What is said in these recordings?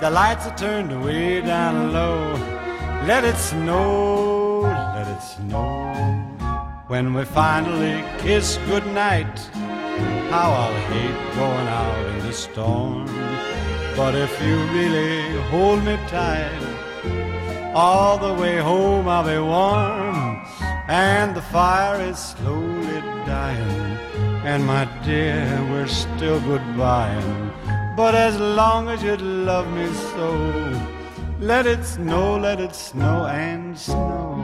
The lights are turned way down low. Let it snow, let it snow. When we finally kiss goodnight, how I'll hate going out in the storm. But if you really hold me tight, all the way home I'll be warm. And the fire is slowly dying. And my dear, we're still goodbying. But as long as you love me so, let it snow, let it snow and snow.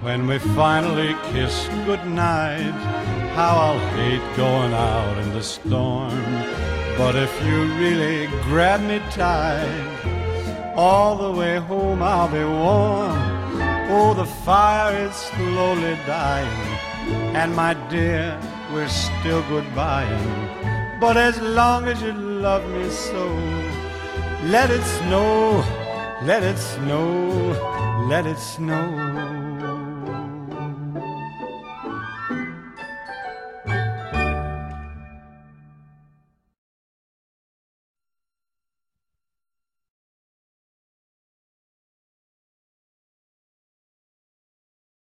When we finally kiss goodnight, how I'll hate going out in the storm. But if you really grab me tight, all the way home I'll be warm. Oh, the fire is slowly dying, and my dear, we're still goodbying. But as long as you love me so, let it snow, let it snow, let it snow.